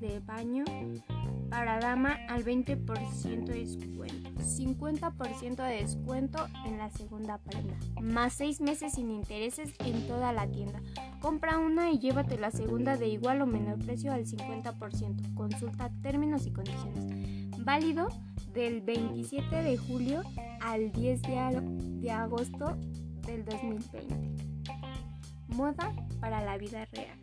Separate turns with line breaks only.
de baño para dama al 20% de descuento, 50% de descuento en la segunda prenda, más 6 meses sin intereses en toda la tienda. Compra una y llévate la segunda de igual o menor precio al 50%. Consulta términos y condiciones. Válido del 27 de julio al 10 de, agosto del 2020. Moda para la vida real.